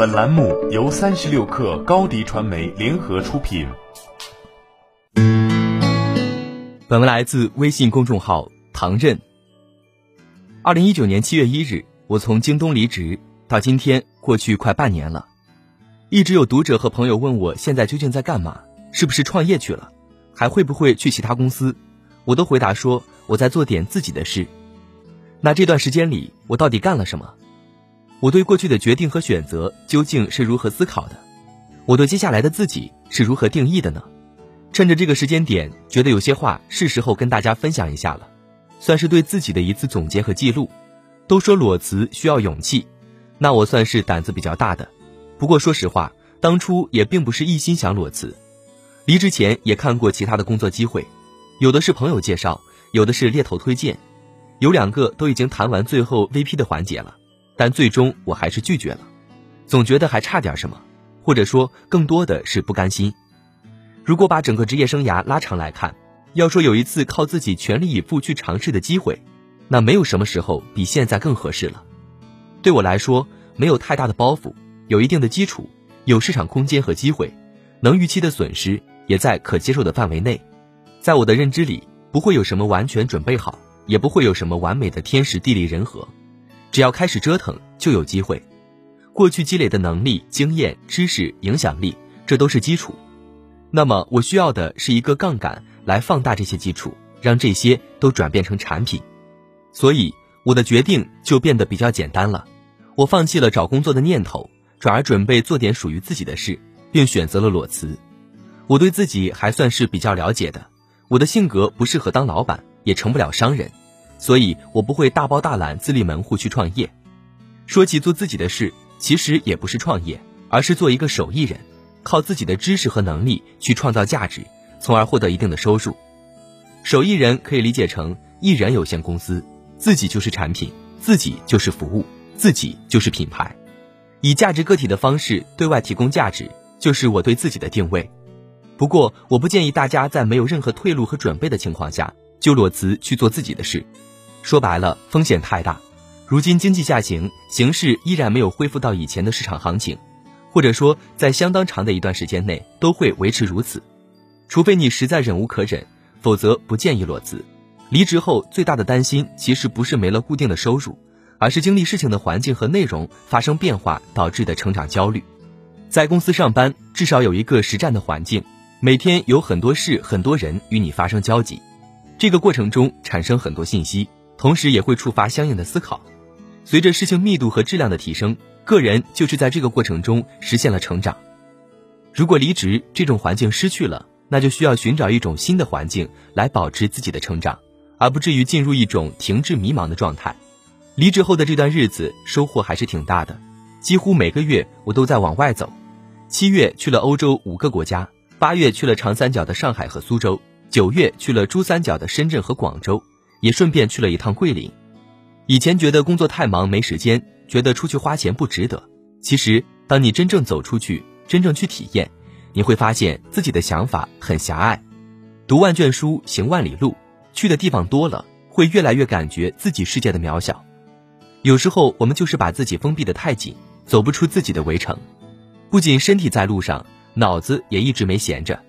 本栏目由三十六氪高低传媒联合出品。本文来自微信公众号唐任。二零一九年七月一日，我从京东离职，到今天过去快半年了。一直有读者和朋友问我现在究竟在干嘛，是不是创业去了，还会不会去其他公司？我都回答说我在做点自己的事。那这段时间里，我到底干了什么？我对过去的决定和选择究竟是如何思考的？我对接下来的自己是如何定义的呢？趁着这个时间点，觉得有些话是时候跟大家分享一下了，算是对自己的一次总结和记录。都说裸辞需要勇气，那我算是胆子比较大的。不过说实话，当初也并不是一心想裸辞，离职前也看过其他的工作机会，有的是朋友介绍，有的是猎头推荐，有两个都已经谈完最后 VP 的环节了。但最终我还是拒绝了，总觉得还差点什么，或者说更多的是不甘心。如果把整个职业生涯拉长来看，要说有一次靠自己全力以赴去尝试的机会，那没有什么时候比现在更合适了。对我来说，没有太大的包袱，有一定的基础，有市场空间和机会，能预期的损失也在可接受的范围内。在我的认知里，不会有什么完全准备好，也不会有什么完美的天时地利人和。只要开始折腾，就有机会。过去积累的能力、经验、知识、影响力，这都是基础。那么我需要的是一个杠杆来放大这些基础，让这些都转变成产品。所以我的决定就变得比较简单了。我放弃了找工作的念头，转而准备做点属于自己的事，并选择了裸辞。我对自己还算是比较了解的，我的性格不适合当老板，也成不了商人。所以我不会大包大揽自立门户去创业。说起做自己的事，其实也不是创业，而是做一个手艺人，靠自己的知识和能力去创造价值，从而获得一定的收入。手艺人可以理解成艺人有限公司，自己就是产品，自己就是服务，自己就是品牌，以价值个体的方式对外提供价值，就是我对自己的定位。不过，我不建议大家在没有任何退路和准备的情况下就裸辞去做自己的事。说白了，风险太大。如今经济下行，形势依然没有恢复到以前的市场行情，或者说在相当长的一段时间内都会维持如此。除非你实在忍无可忍，否则不建议裸辞。离职后最大的担心其实不是没了固定的收入，而是经历事情的环境和内容发生变化导致的成长焦虑。在公司上班，至少有一个实战的环境，每天有很多事、很多人与你发生交集，这个过程中产生很多信息。同时也会触发相应的思考，随着事情密度和质量的提升，个人就是在这个过程中实现了成长。如果离职，这种环境失去了，那就需要寻找一种新的环境来保持自己的成长，而不至于进入一种停滞迷茫的状态。离职后的这段日子，收获还是挺大的，几乎每个月我都在往外走。七月去了欧洲五个国家，八月去了长三角的上海和苏州，九月去了珠三角的深圳和广州。也顺便去了一趟桂林。以前觉得工作太忙没时间，觉得出去花钱不值得。其实，当你真正走出去，真正去体验，你会发现自己的想法很狭隘。读万卷书，行万里路，去的地方多了，会越来越感觉自己世界的渺小。有时候，我们就是把自己封闭的太紧，走不出自己的围城。不仅身体在路上，脑子也一直没闲着。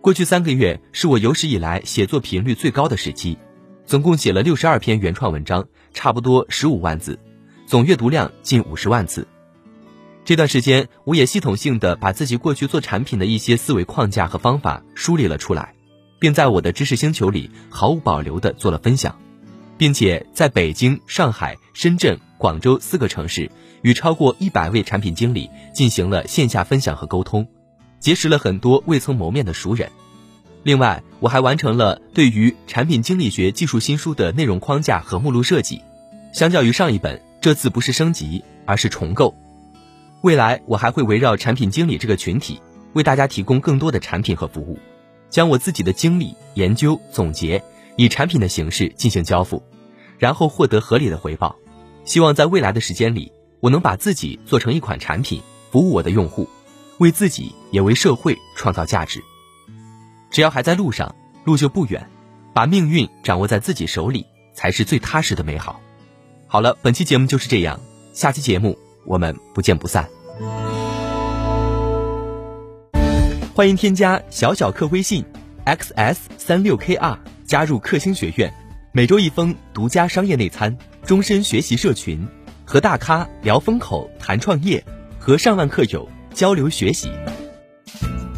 过去三个月是我有史以来写作频率最高的时期。总共写了六十二篇原创文章，差不多十五万字，总阅读量近五十万次。这段时间，我也系统性的把自己过去做产品的一些思维框架和方法梳理了出来，并在我的知识星球里毫无保留的做了分享，并且在北京、上海、深圳、广州四个城市与超过一百位产品经理进行了线下分享和沟通，结识了很多未曾谋面的熟人。另外，我还完成了对于产品经理学技术新书的内容框架和目录设计。相较于上一本，这次不是升级，而是重构。未来我还会围绕产品经理这个群体，为大家提供更多的产品和服务，将我自己的经历、研究、总结，以产品的形式进行交付，然后获得合理的回报。希望在未来的时间里，我能把自己做成一款产品，服务我的用户，为自己也为社会创造价值。只要还在路上，路就不远。把命运掌握在自己手里，才是最踏实的美好。好了，本期节目就是这样，下期节目我们不见不散。欢迎添加小小客微信，xs 三六 kr，加入克星学院，每周一封独家商业内参，终身学习社群，和大咖聊风口谈创业，和上万客友交流学习。